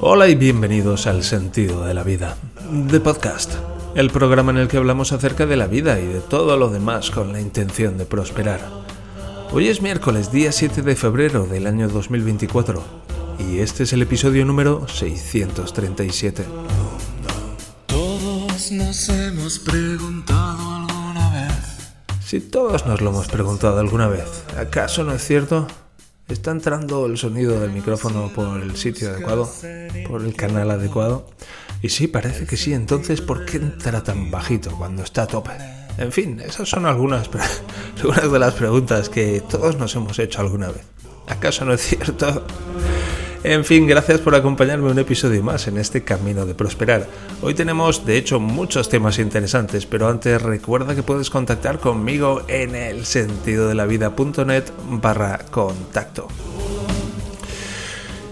Hola y bienvenidos al Sentido de la Vida, The Podcast, el programa en el que hablamos acerca de la vida y de todo lo demás con la intención de prosperar. Hoy es miércoles, día 7 de febrero del año 2024, y este es el episodio número 637. Todos nos hemos preguntado alguna vez. Si todos nos lo hemos preguntado alguna vez, ¿acaso no es cierto? ¿Está entrando el sonido del micrófono por el sitio adecuado? ¿Por el canal adecuado? Y sí, parece que sí. Entonces, ¿por qué entra tan bajito cuando está a tope? En fin, esas son algunas, algunas de las preguntas que todos nos hemos hecho alguna vez. ¿Acaso no es cierto? En fin, gracias por acompañarme un episodio más en este camino de prosperar. Hoy tenemos, de hecho, muchos temas interesantes, pero antes recuerda que puedes contactar conmigo en el sentido de la vida.net barra contacto.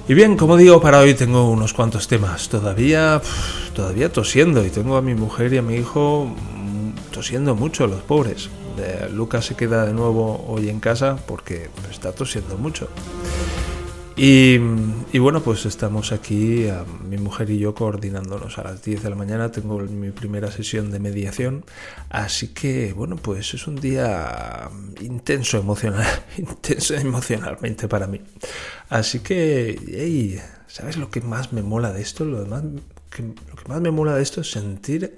Y bien, como digo, para hoy tengo unos cuantos temas. Todavía, todavía tosiendo y tengo a mi mujer y a mi hijo mm, tosiendo mucho, los pobres. Lucas se queda de nuevo hoy en casa porque está tosiendo mucho. Y, bueno, pues estamos aquí, mi mujer y yo coordinándonos a las 10 de la mañana. Tengo mi primera sesión de mediación. Así que, bueno, pues es un día intenso emocional, intenso emocionalmente para mí. Así que, ¿sabes lo que más me mola de esto? Lo, que, lo que más me mola de esto es sentir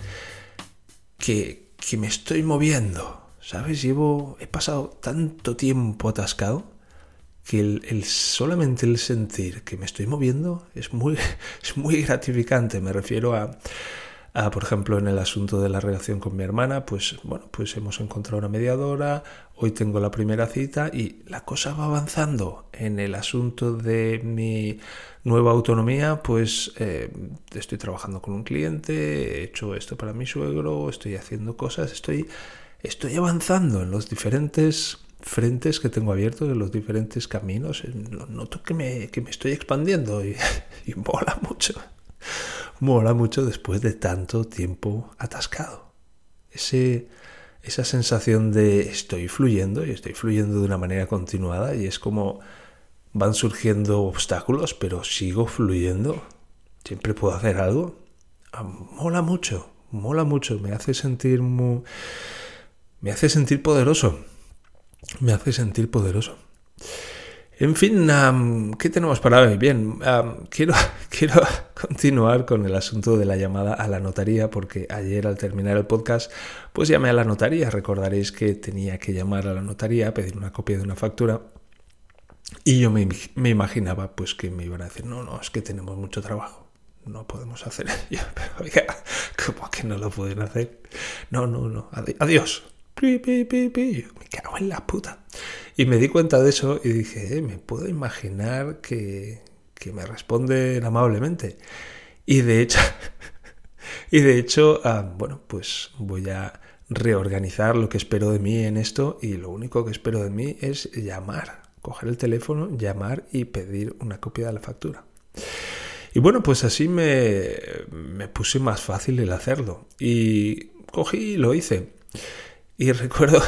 que, que me estoy moviendo. ¿Sabes? Llevo, he pasado tanto tiempo atascado que el, solamente el sentir que me estoy moviendo es muy, es muy gratificante. Me refiero a, a, por ejemplo, en el asunto de la relación con mi hermana, pues bueno, pues hemos encontrado una mediadora, hoy tengo la primera cita y la cosa va avanzando. En el asunto de mi nueva autonomía, pues eh, estoy trabajando con un cliente, he hecho esto para mi suegro, estoy haciendo cosas, estoy, estoy avanzando en los diferentes frentes que tengo abiertos en los diferentes caminos. Eh, noto que me, que me estoy expandiendo y, mola mucho. Mola mucho después de tanto tiempo atascado. Esa sensación de estoy fluyendo y estoy fluyendo de una manera continuada y es como van surgiendo obstáculos, pero sigo fluyendo. Siempre puedo hacer algo. Ah, mola mucho, mola mucho. Me hace sentir. Me hace sentir poderoso me hace sentir poderoso. En fin, ¿qué tenemos para hoy? Bien, quiero, quiero continuar con el asunto de la llamada a la notaría porque ayer al terminar el podcast pues llamé a la notaría. Recordaréis que tenía que llamar a la notaría a pedir una copia de una factura y yo me, me imaginaba pues que me iban a decir, no, no, es que tenemos mucho trabajo. No podemos hacer ello. Pero ¿cómo que no lo pueden hacer? No, no, no. Adiós. Me cago en la puta. Y me di cuenta de eso y dije, eh, me puedo imaginar que, que me responden amablemente. Y de hecho, y de hecho ah, bueno, pues voy a reorganizar lo que espero de mí en esto y lo único que espero de mí es llamar, coger el teléfono, llamar y pedir una copia de la factura. Y bueno, pues así me, me puse más fácil el hacerlo. Y cogí y lo hice. Y recuerdo,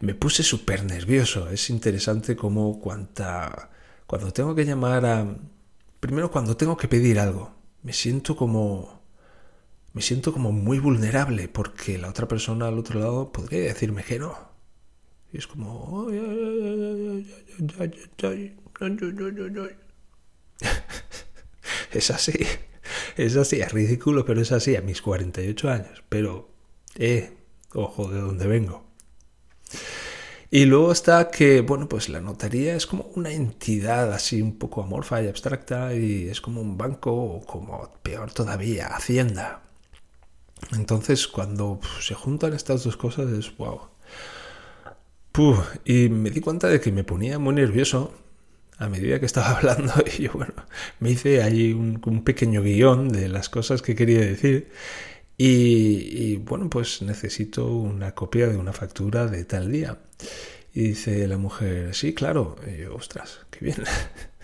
me puse súper nervioso. Es interesante como cuanta, cuando tengo que llamar a... Primero cuando tengo que pedir algo, me siento como... Me siento como muy vulnerable porque la otra persona al otro lado podría decirme que no. Y es como... Es así. Es así, es ridículo, pero es así a mis 48 años. Pero, eh, ojo de dónde vengo. Y luego está que, bueno, pues la notaría es como una entidad así un poco amorfa y abstracta y es como un banco o como peor todavía, Hacienda. Entonces cuando se juntan estas dos cosas es wow. y me di cuenta de que me ponía muy nervioso a medida que estaba hablando y yo, bueno, me hice ahí un, un pequeño guion de las cosas que quería decir y, bueno, pues necesito una copia de una factura de tal día. Y dice la mujer, sí, claro. ostras, qué bien.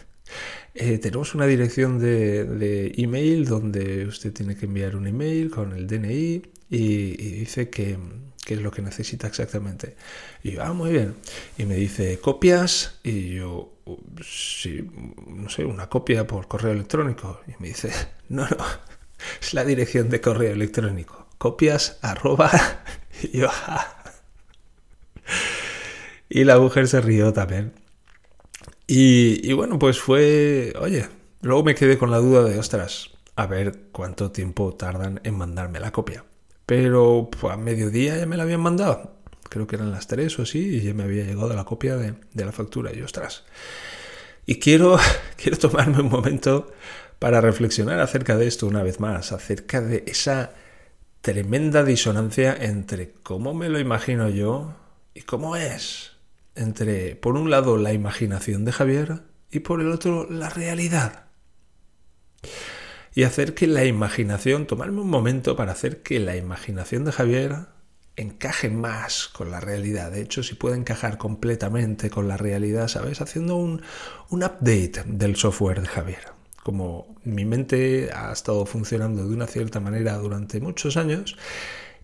Eh, tenemos una dirección de, email donde usted tiene que enviar un email con el DNI y, dice que, es lo que necesita exactamente. Y yo, ah, muy bien. Y me dice, ¿copias? Y yo, sí, no sé, una copia por correo electrónico. Y me dice, no, no, la dirección de correo electrónico. Copias arroba. Y yo, ah". Y la mujer se rió también. Y, y bueno, pues fue, oye, luego me quedé con la duda de, ostras, a ver cuánto tiempo tardan en mandarme la copia. Pero pues, a mediodía ya me la habían mandado. Creo que eran las tres o así y ya me había llegado la copia de, de la factura. Y ostras. Y quiero, quiero tomarme un momento para reflexionar acerca de esto una vez más, acerca de esa tremenda disonancia entre cómo me lo imagino yo y cómo es. Entre, por un lado, la imaginación de Javier y por el otro, la realidad y hacer que la imaginación, tomarme un momento para hacer que la imaginación de Javier encaje más con la realidad. De hecho, si puede encajar completamente con la realidad, ¿sabes? Haciendo un, un update del software de Javier. Como mi mente ha estado funcionando de una cierta manera durante muchos años,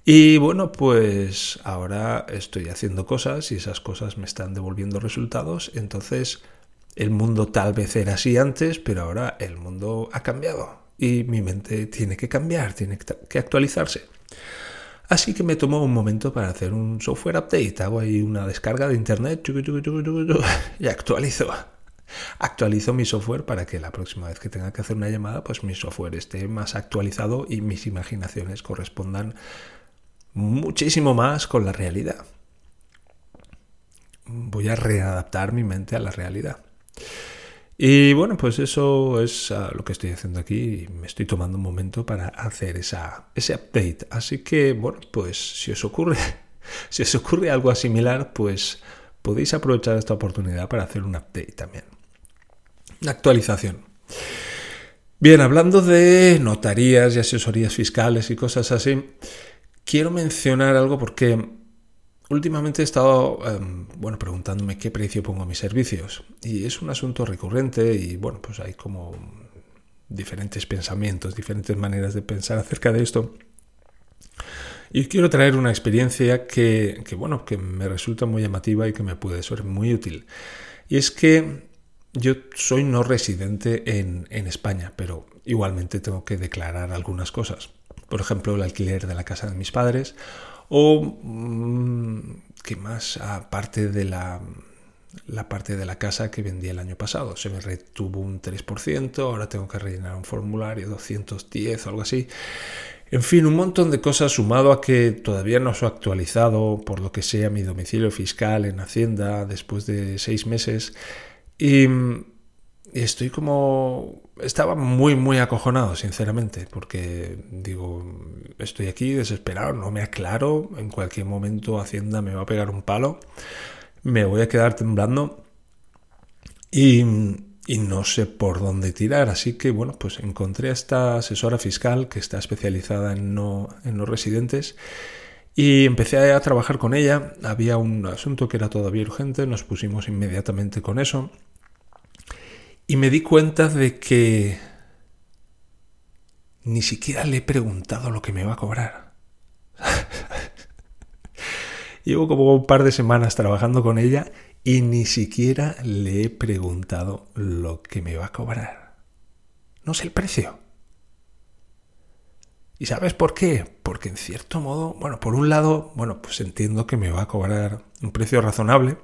y bueno, pues ahora estoy haciendo cosas y esas cosas me están devolviendo resultados. Entonces, el mundo tal vez era así antes, pero ahora el mundo ha cambiado y mi mente tiene que cambiar, tiene que actualizarse. Así que me tomó un momento para hacer un software update. Hago ahí una descarga de internet y actualizo. Actualizo mi software para que la próxima vez que tenga que hacer una llamada, pues mi software esté más actualizado y mis imaginaciones correspondan muchísimo más con la realidad. Voy a readaptar mi mente a la realidad. Y bueno, pues eso es ah, lo que estoy haciendo aquí. Me estoy tomando un momento para hacer esa, ese update. Así que, bueno, pues si os ocurre, si os ocurre algo similar, pues podéis aprovechar esta oportunidad para hacer un update también. Actualización. Bien, hablando de notarías y asesorías fiscales y cosas así, quiero mencionar algo porque Últimamente he estado em, bueno, preguntándome qué precio pongo a mis servicios y es un asunto recurrente y bueno, pues hay como diferentes pensamientos, diferentes maneras de pensar acerca de esto. Y quiero traer una experiencia que, bueno, que me resulta muy llamativa y que me puede ser muy útil. Y es que yo soy no residente en, España, pero igualmente tengo que declarar algunas cosas. Por ejemplo, el alquiler de la casa de mis padres o, mm, ¿qué más? Aparte de la, la parte de la casa que vendí el año pasado. Se me retuvo un 3%, ahora tengo que rellenar un formulario 210 o algo así. En fin, un montón de cosas sumado a que todavía no se ha actualizado, por lo que sea, mi domicilio fiscal en Hacienda después de seis meses. Y estoy como... Estaba muy, muy acojonado, sinceramente, porque digo, estoy aquí desesperado, no me aclaro, en cualquier momento Hacienda me va a pegar un palo, me voy a quedar temblando y, y no sé por dónde tirar. Así que, bueno, pues encontré a esta asesora fiscal que está especializada en no, en no residentes. Y empecé a trabajar con ella. Había un asunto que era todavía urgente, nos pusimos inmediatamente con eso. Y me di cuenta de que ni siquiera le he preguntado lo que me va a cobrar. Llevo como un par de semanas trabajando con ella y ni siquiera le he preguntado lo que me va a cobrar. No sé el precio. ¿Y sabes por qué? Porque en cierto modo, bueno, por un lado, bueno, pues entiendo que me va a cobrar un precio razonable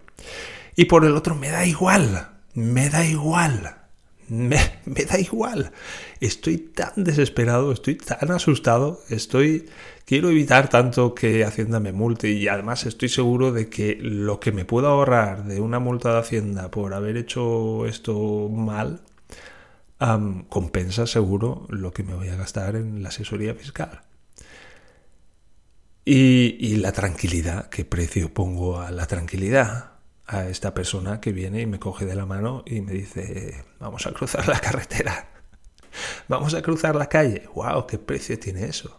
y por el otro me da igual me da igual. Me, da igual. Estoy tan desesperado, estoy tan asustado, estoy... Quiero evitar tanto que Hacienda me multe y además estoy seguro de que lo que me puedo ahorrar de una multa de Hacienda por haber hecho esto mal compensa seguro lo que me voy a gastar en la asesoría fiscal. Y, la tranquilidad, ¿qué precio pongo a la tranquilidad? a esta persona que viene y me coge de la mano y me dice, vamos a cruzar la carretera, vamos a cruzar la calle. ¡Wow! ¿Qué precio tiene eso?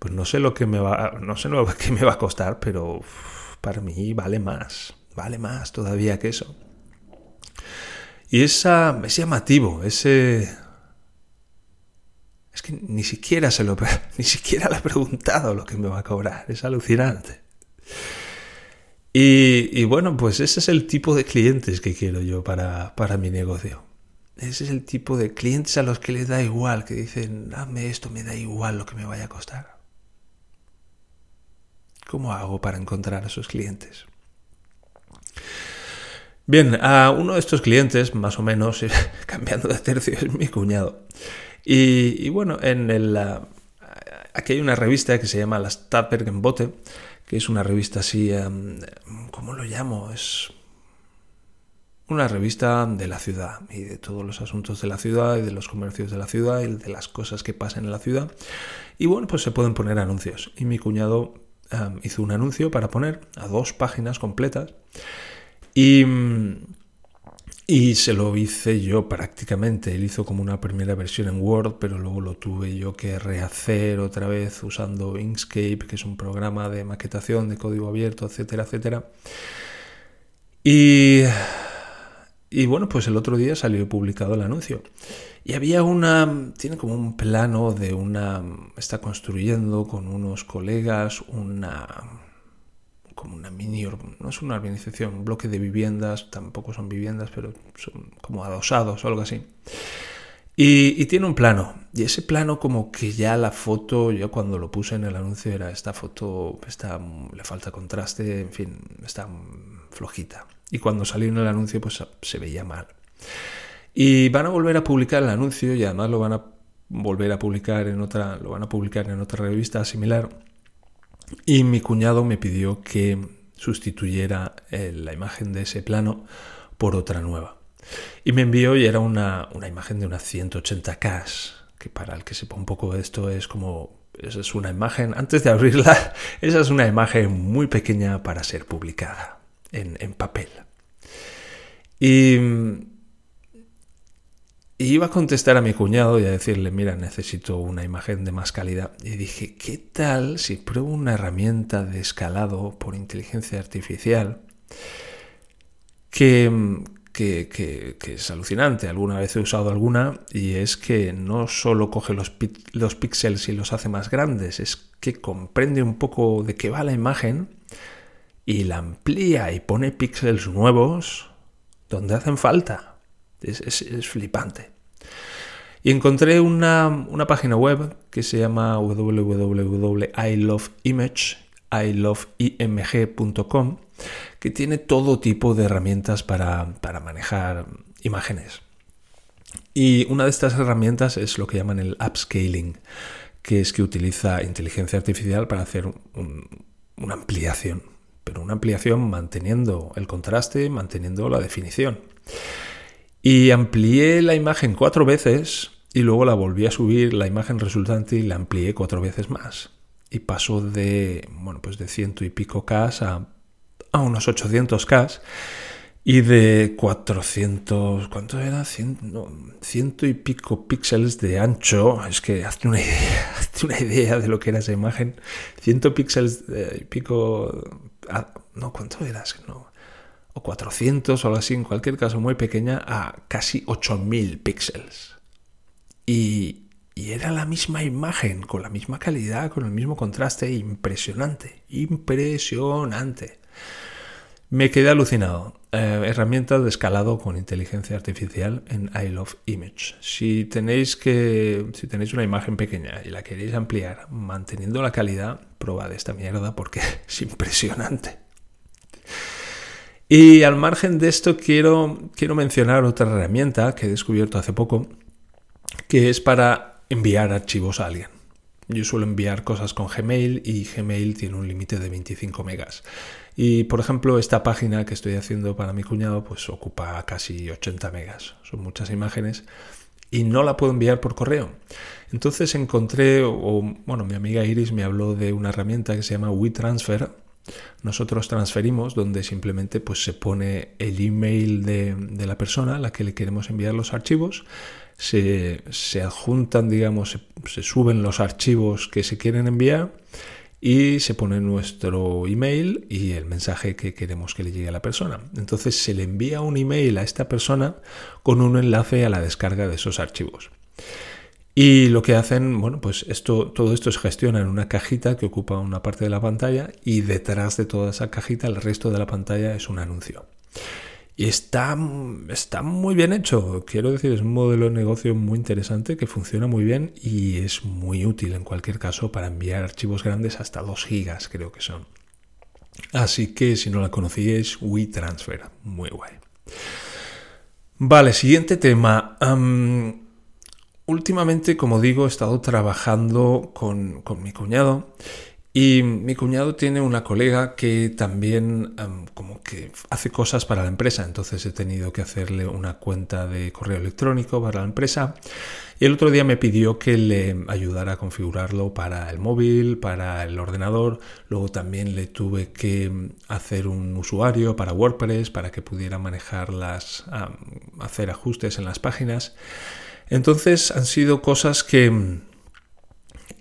Pues no sé lo que me va, no sé lo que me va a costar, pero para mí vale más, vale más todavía que eso. Y esa, ese llamativo, ese... Es que ni siquiera se lo, ni siquiera le he preguntado lo que me va a cobrar, es alucinante. Y, bueno, pues ese es el tipo de clientes que quiero yo para, para mi negocio. Ese es el tipo de clientes a los que les da igual, que dicen, dame esto, me da igual lo que me vaya a costar. ¿Cómo hago para encontrar a esos clientes? Bien, a uno de estos clientes, más o menos, cambiando de tercio, es mi cuñado. Y, bueno, en el, aquí hay una revista que se llama La Stadtbergenbote, que es una revista así, em, ¿cómo lo llamo? Es una revista de la ciudad y de todos los asuntos de la ciudad y de los comercios de la ciudad y de las cosas que pasan en la ciudad. Y bueno, pues se pueden poner anuncios. Y mi cuñado em, hizo un anuncio para poner a dos páginas completas. Y, y se lo hice yo prácticamente. Él hizo como una primera versión en Word, pero luego lo tuve yo que rehacer otra vez usando Inkscape, que es un programa de maquetación de código abierto, etcétera, etcétera. Y, y bueno, pues el otro día salió publicado el anuncio. Y había una, tiene como un plano de una, está construyendo con unos colegas una, como una mini, no es una organización, un bloque de viviendas, tampoco son viviendas, pero son como adosados o algo así. Y, tiene un plano, y ese plano como que ya la foto, yo cuando lo puse en el anuncio era esta foto, está, le falta contraste, en fin, está flojita. Y cuando salió en el anuncio pues se veía mal. Y van a volver a publicar el anuncio y además lo van a volver a publicar en otra, lo van a publicar en otra revista similar y mi cuñado me pidió que sustituyera eh, la imagen de ese plano por otra nueva. Y me envió y era una, imagen de unas 180K, que para el que sepa un poco de esto es como, esa es una imagen, antes de abrirla, esa es una imagen muy pequeña para ser publicada en, en papel. Y y iba a contestar a mi cuñado y a decirle, mira, necesito una imagen de más calidad. Y dije, ¿qué tal si pruebo una herramienta de escalado por inteligencia artificial que, que, es alucinante? Alguna vez he usado alguna y es que no solo coge los, los píxeles y los hace más grandes, es que comprende un poco de qué va la imagen y la amplía y pone píxeles nuevos donde hacen falta. Es, flipante. Y encontré una, página web que se llama www.iloveimage.com que tiene todo tipo de herramientas para, manejar imágenes. Y una de estas herramientas es lo que llaman el upscaling, que es que utiliza inteligencia artificial para hacer una ampliación, pero una ampliación manteniendo el contraste, manteniendo la definición. Y amplié la imagen cuatro veces y luego la volví a subir la imagen resultante y la amplié cuatro veces más. Y pasó de, bueno, pues de ciento y pico K a, a unos 800 K y de 400, ¿cuánto era? ciento y pico píxeles de ancho. Es que hazte una idea, hazte una idea de lo que era esa imagen. Ciento píxeles y pico, ah, no, ¿cuánto era? no, o 400 o algo así, en cualquier caso muy pequeña, a casi 8000 píxeles. Y, y era la misma imagen, con la misma calidad, con el mismo contraste, impresionante, impresionante. Me quedé alucinado. Eh, herramientas de escalado con inteligencia artificial en I Love Image. Si tenéis que, si tenéis una imagen pequeña y la queréis ampliar manteniendo la calidad, probad esta mierda porque es impresionante. Y al margen de esto quiero, quiero mencionar otra herramienta que he descubierto hace poco, que es para enviar archivos a alguien. Yo suelo enviar cosas con Gmail y Gmail tiene un límite de 25 megas. Y por ejemplo, esta página que estoy haciendo para mi cuñado pues ocupa casi 80 megas. Son muchas imágenes y no la puedo enviar por correo. Entonces encontré, o bueno, mi amiga Iris me habló de una herramienta que se llama WeTransfer nosotros transferimos donde simplemente pues, se pone el email de, la persona a la que le queremos enviar los archivos, se, adjuntan, digamos, se, suben los archivos que se quieren enviar y se pone nuestro email y el mensaje que queremos que le llegue a la persona. Entonces se le envía un email a esta persona con un enlace a la descarga de esos archivos. Y lo que hacen, bueno, pues esto, todo esto se gestiona en una cajita que ocupa una parte de la pantalla y detrás de toda esa cajita el resto de la pantalla es un anuncio. Y está, está muy bien hecho, quiero decir, es un modelo de negocio muy interesante que funciona muy bien y es muy útil en cualquier caso para enviar archivos grandes hasta 2 gigas, creo que son. Así que si no la conocíais, WeTransfer, muy guay. Vale, siguiente tema últimamente, como digo, he estado trabajando con, mi cuñado y mi cuñado tiene una colega que también como que hace cosas para la empresa, entonces he tenido que hacerle una cuenta de correo electrónico para la empresa y el otro día me pidió que le ayudara a configurarlo para el móvil, para el ordenador, luego también le tuve que hacer un usuario para WordPress para que pudiera manejar las, hacer ajustes en las páginas. Entonces han sido cosas que,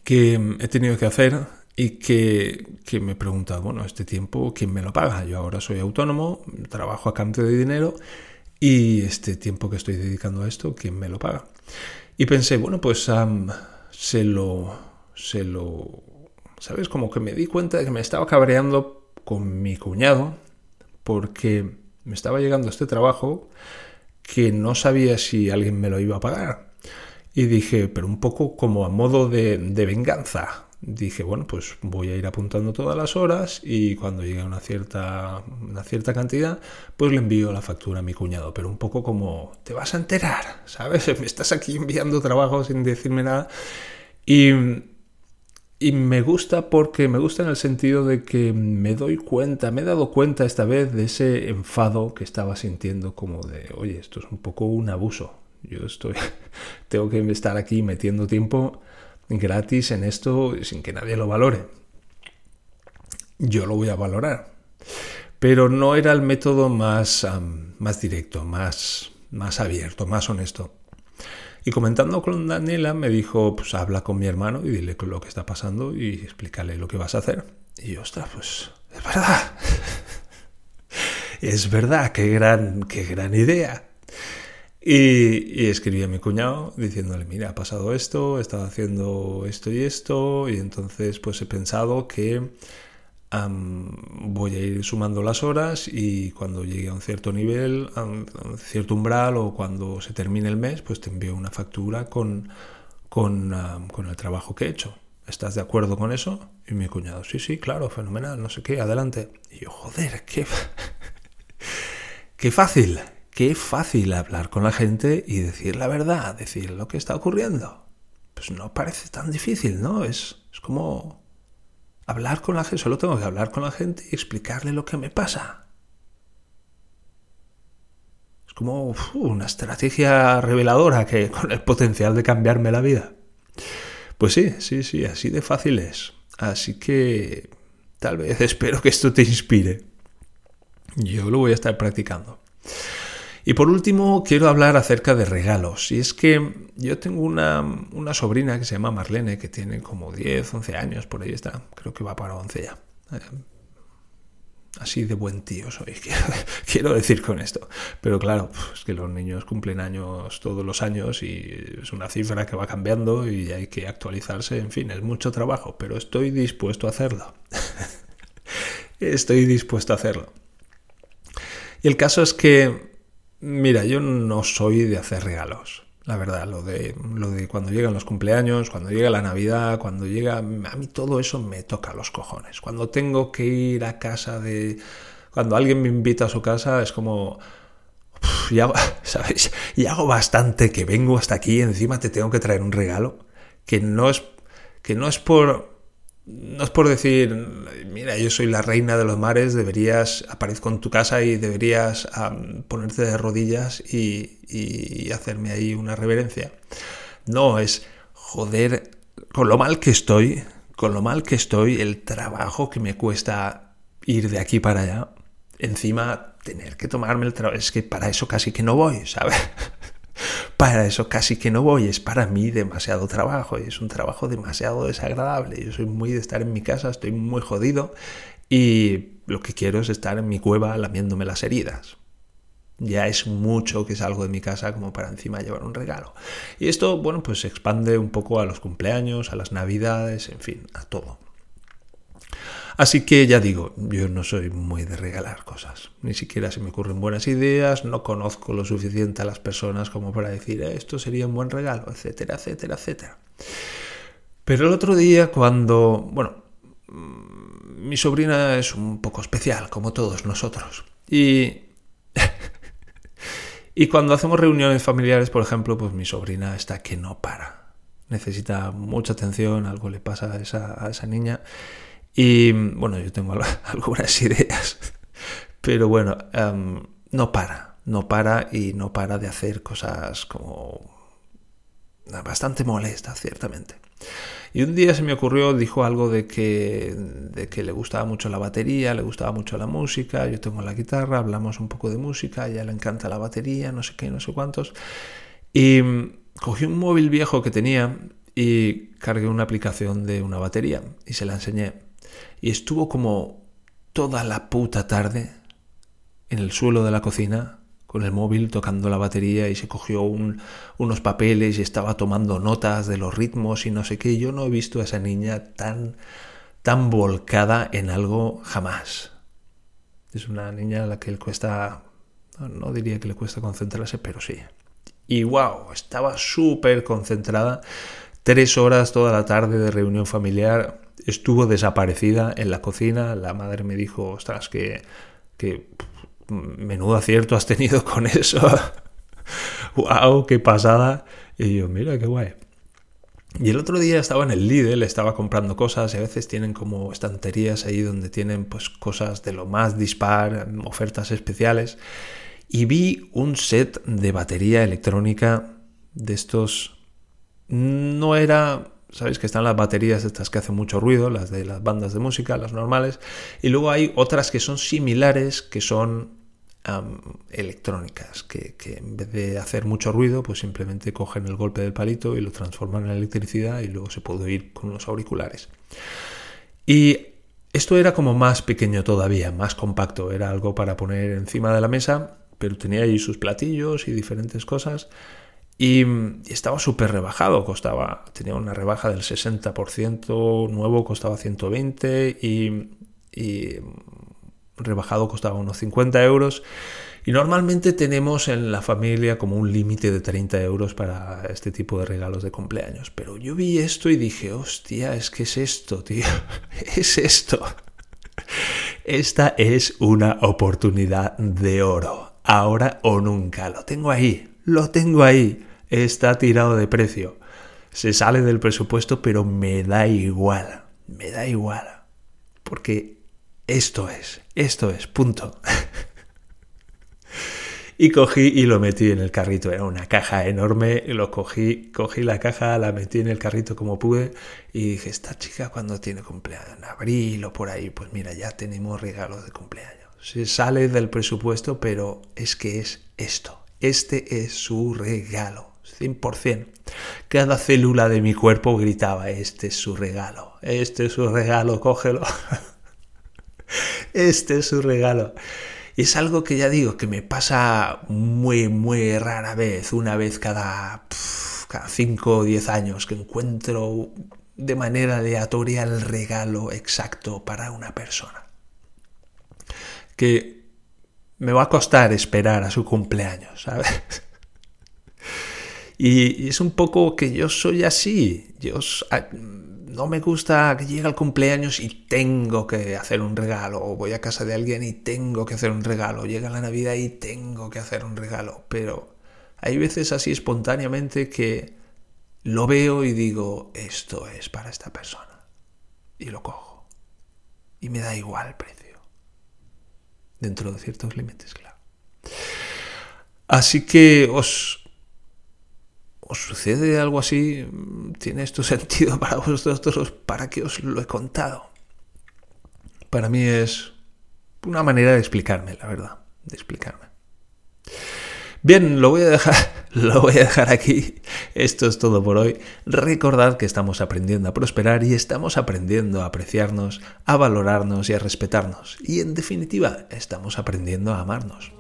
he tenido que hacer y que, me he preguntado, bueno, este tiempo, ¿quién me lo paga? Yo ahora soy autónomo, trabajo a cambio de dinero y este tiempo que estoy dedicando a esto, ¿quién me lo paga? Y pensé, bueno, pues se lo, se lo, ¿sabes? Como que me di cuenta de que me estaba cabreando con mi cuñado porque me estaba llegando este trabajo que no sabía si alguien me lo iba a pagar. Y dije, pero un poco como a modo de, venganza. Dije, bueno, pues voy a ir apuntando todas las horas y cuando llegue una cierta, una cierta cantidad, pues le envío la factura a mi cuñado. Pero un poco como, te vas a enterar, ¿sabes? Me estás aquí enviando trabajo sin decirme nada. Y y me gusta porque me gusta en el sentido de que me doy cuenta, me he dado cuenta esta vez de ese enfado que estaba sintiendo como de, oye, esto es un poco un abuso. Yo estoy, tengo que estar aquí metiendo tiempo gratis en esto sin que nadie lo valore. Yo lo voy a valorar. Pero no era el método más, más directo, más, más abierto, más honesto. Y comentando con Daniela me dijo, pues habla con mi hermano y dile lo que está pasando y explícale lo que vas a hacer. Y yo, ostras, pues es verdad. es verdad, qué gran, qué gran idea. Y, y, escribí a mi cuñado diciéndole, mira, ha pasado esto, he estado haciendo esto y esto, y entonces pues he pensado que voy a ir sumando las horas y cuando llegue a un cierto nivel, a un, cierto umbral o cuando se termine el mes, pues te envío una factura con, con, con, el trabajo que he hecho. ¿Estás de acuerdo con eso? Y mi cuñado, sí, sí, claro, fenomenal, no sé qué, adelante. Y yo, joder, qué, qué fácil, qué fácil hablar con la gente y decir la verdad, decir lo que está ocurriendo. Pues no parece tan difícil, ¿no? Es, es como hablar con la gente, solo tengo que hablar con la gente y explicarle lo que me pasa. Es como una estrategia reveladora que con el potencial de cambiarme la vida. Pues sí, sí, sí, así de fácil es. Así que tal vez espero que esto te inspire. Yo lo voy a estar practicando. Y por último, quiero hablar acerca de regalos. Y es que yo tengo una, sobrina que se llama Marlene, que tiene como 10, 11 años, por ahí está. Creo que va para 11 ya. Eh, así de buen tío soy, quiero, decir con esto. Pero claro, es que los niños cumplen años todos los años y es una cifra que va cambiando y hay que actualizarse. En fin, es mucho trabajo, pero estoy dispuesto a hacerlo. estoy dispuesto a hacerlo. Y el caso es que Mira, yo no soy de hacer regalos. La verdad, lo de, lo de cuando llegan los cumpleaños, cuando llega la Navidad, cuando llega... A mí todo eso me toca los cojones. Cuando tengo que ir a casa de... Cuando alguien me invita a su casa es como... ya, ¿sabes? Y hago bastante que vengo hasta aquí, encima te tengo que traer un regalo. Que no es, que no es por no es por decir, mira, yo soy la reina de los mares, deberías, aparezco en tu casa y deberías ponerte de rodillas y, y, hacerme ahí una reverencia. No, es, joder, con lo mal que estoy, con lo mal que estoy, el trabajo que me cuesta ir de aquí para allá, encima tener que tomarme el trabajo, es que para eso casi que no voy, ¿sabes? Para eso casi que no voy, es para mí demasiado trabajo y es un trabajo demasiado desagradable. Yo soy muy de estar en mi casa, estoy muy jodido y lo que quiero es estar en mi cueva lamiéndome las heridas. Ya es mucho que salgo de mi casa como para encima llevar un regalo. Y esto, bueno, pues se expande un poco a los cumpleaños, a las navidades, en fin, a todo. Así que ya digo, yo no soy muy de regalar cosas. Ni siquiera se me ocurren buenas ideas, no conozco lo suficiente a las personas como para decir eh, esto sería un buen regalo, etcétera, etcétera, etcétera. Pero el otro día cuando, bueno, mm, mi sobrina es un poco especial, como todos nosotros. Y... y cuando hacemos reuniones familiares, por ejemplo, pues mi sobrina está que no para. Necesita mucha atención, algo le pasa a esa, a esa niña. Y bueno, yo tengo algunas ideas, pero bueno, em, no para, no para y no para de hacer cosas como bastante molestas, ciertamente. Y un día se me ocurrió, dijo algo de que, de que le gustaba mucho la batería, le gustaba mucho la música, yo tengo la guitarra, hablamos un poco de música, a ella le encanta la batería, no sé qué, no sé cuántos. Y cogí un móvil viejo que tenía y cargué una aplicación de una batería y se la enseñé. Y estuvo como toda la puta tarde en el suelo de la cocina con el móvil tocando la batería y se cogió unos papeles y estaba tomando notas de los ritmos y no sé qué. Yo no he visto a esa niña tan, tan volcada en algo jamás. Es una niña a la que le cuesta, no diría que le cuesta concentrarse, pero sí. Y wow, estaba súper concentrada. Tres horas toda la tarde de reunión familiar estuvo desaparecida en la cocina. La madre me dijo, ostras, que, que menudo acierto has tenido con eso. ¡Wow! ¡Qué pasada! Y yo, mira, qué guay. Y el otro día estaba en el Lidl, estaba comprando cosas y a veces tienen como estanterías ahí donde tienen pues cosas de lo más dispar, ofertas especiales. Y vi un set de batería electrónica de estos... No era Sabéis que están las baterías estas que hacen mucho ruido, las de las bandas de música, las normales, y luego hay otras que son similares, que son electrónicas, que, en vez de hacer mucho ruido, pues simplemente cogen el golpe del palito y lo transforman en electricidad y luego se puede oír con unos auriculares. Y esto era como más pequeño todavía, más compacto, era algo para poner encima de la mesa, pero tenía ahí sus platillos y diferentes cosas. Y, estaba súper rebajado, costaba, tenía una rebaja del 60%, nuevo costaba 120 y, y rebajado costaba unos 50 euros. Y normalmente tenemos en la familia como un límite de 30 euros para este tipo de regalos de cumpleaños. Pero yo vi esto y dije, hostia, es que es esto, tío. Es esto. Esta es una oportunidad de oro. Ahora o nunca. Lo tengo ahí. Lo tengo ahí está tirado de precio. Se sale del presupuesto, pero me da igual. Me da igual. Porque esto es, esto es, punto. y cogí y lo metí en el carrito. Era una caja enorme. Lo cogí, cogí la caja, la metí en el carrito como pude. Y dije, esta chica cuando tiene cumpleaños, en abril o por ahí, pues mira, ya tenemos regalos de cumpleaños. Se sale del presupuesto, pero es que es esto. Este es su regalo. 100%. Cada célula de mi cuerpo gritaba, este es su regalo, este es su regalo, cógelo. este es su regalo. Y es algo que ya digo, que me pasa muy, muy rara vez, una vez cada, cada 5 o 10 años, que encuentro de manera aleatoria el regalo exacto para una persona. Que me va a costar esperar a su cumpleaños, ¿sabes? Y, es un poco que yo soy así. Yo no me gusta que llegue el cumpleaños y tengo que hacer un regalo. O voy a casa de alguien y tengo que hacer un regalo. Llega la Navidad y tengo que hacer un regalo. Pero hay veces así espontáneamente que lo veo y digo, esto es para esta persona. Y lo cojo. Y me da igual el precio. Dentro de ciertos límites, claro. Así que os, ¿Os sucede algo así? ¿Tiene esto sentido para vosotros? ¿Para qué os lo he contado? Para mí es una manera de explicarme, la verdad, de explicarme. Bien, lo voy a dejar, lo voy a dejar aquí. Esto es todo por hoy. Recordad que estamos aprendiendo a prosperar y estamos aprendiendo a apreciarnos, a valorarnos y a respetarnos. Y en definitiva, estamos aprendiendo a amarnos.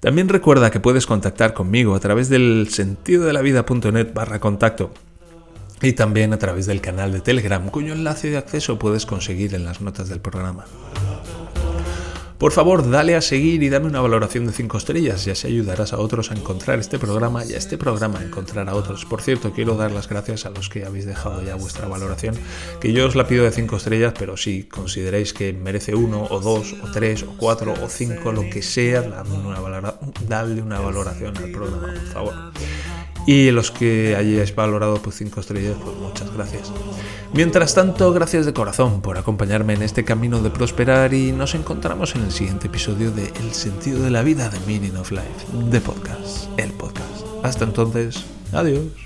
También recuerda que puedes contactar conmigo a través del sentido de la vida.net barra contacto y también a través del canal de Telegram, cuyo enlace de acceso puedes conseguir en las notas del programa. Por favor, dale a seguir y dame una valoración de 5 estrellas y así ayudarás a otros a encontrar este programa y a este programa a encontrar a otros. Por cierto, quiero dar las gracias a los que habéis dejado ya vuestra valoración, que yo os la pido de 5 estrellas, pero si consideráis que merece 1 o 2 o 3 o 4 o 5, lo que sea, dadle una valoración al programa, por favor. Y los que hayáis valorado pues 5 estrellas, pues muchas gracias. Mientras tanto, gracias de corazón por acompañarme en este camino de prosperar y nos encontramos en el siguiente episodio de El sentido de la vida de Meaning of Life, de podcast, el podcast. Hasta entonces, adiós.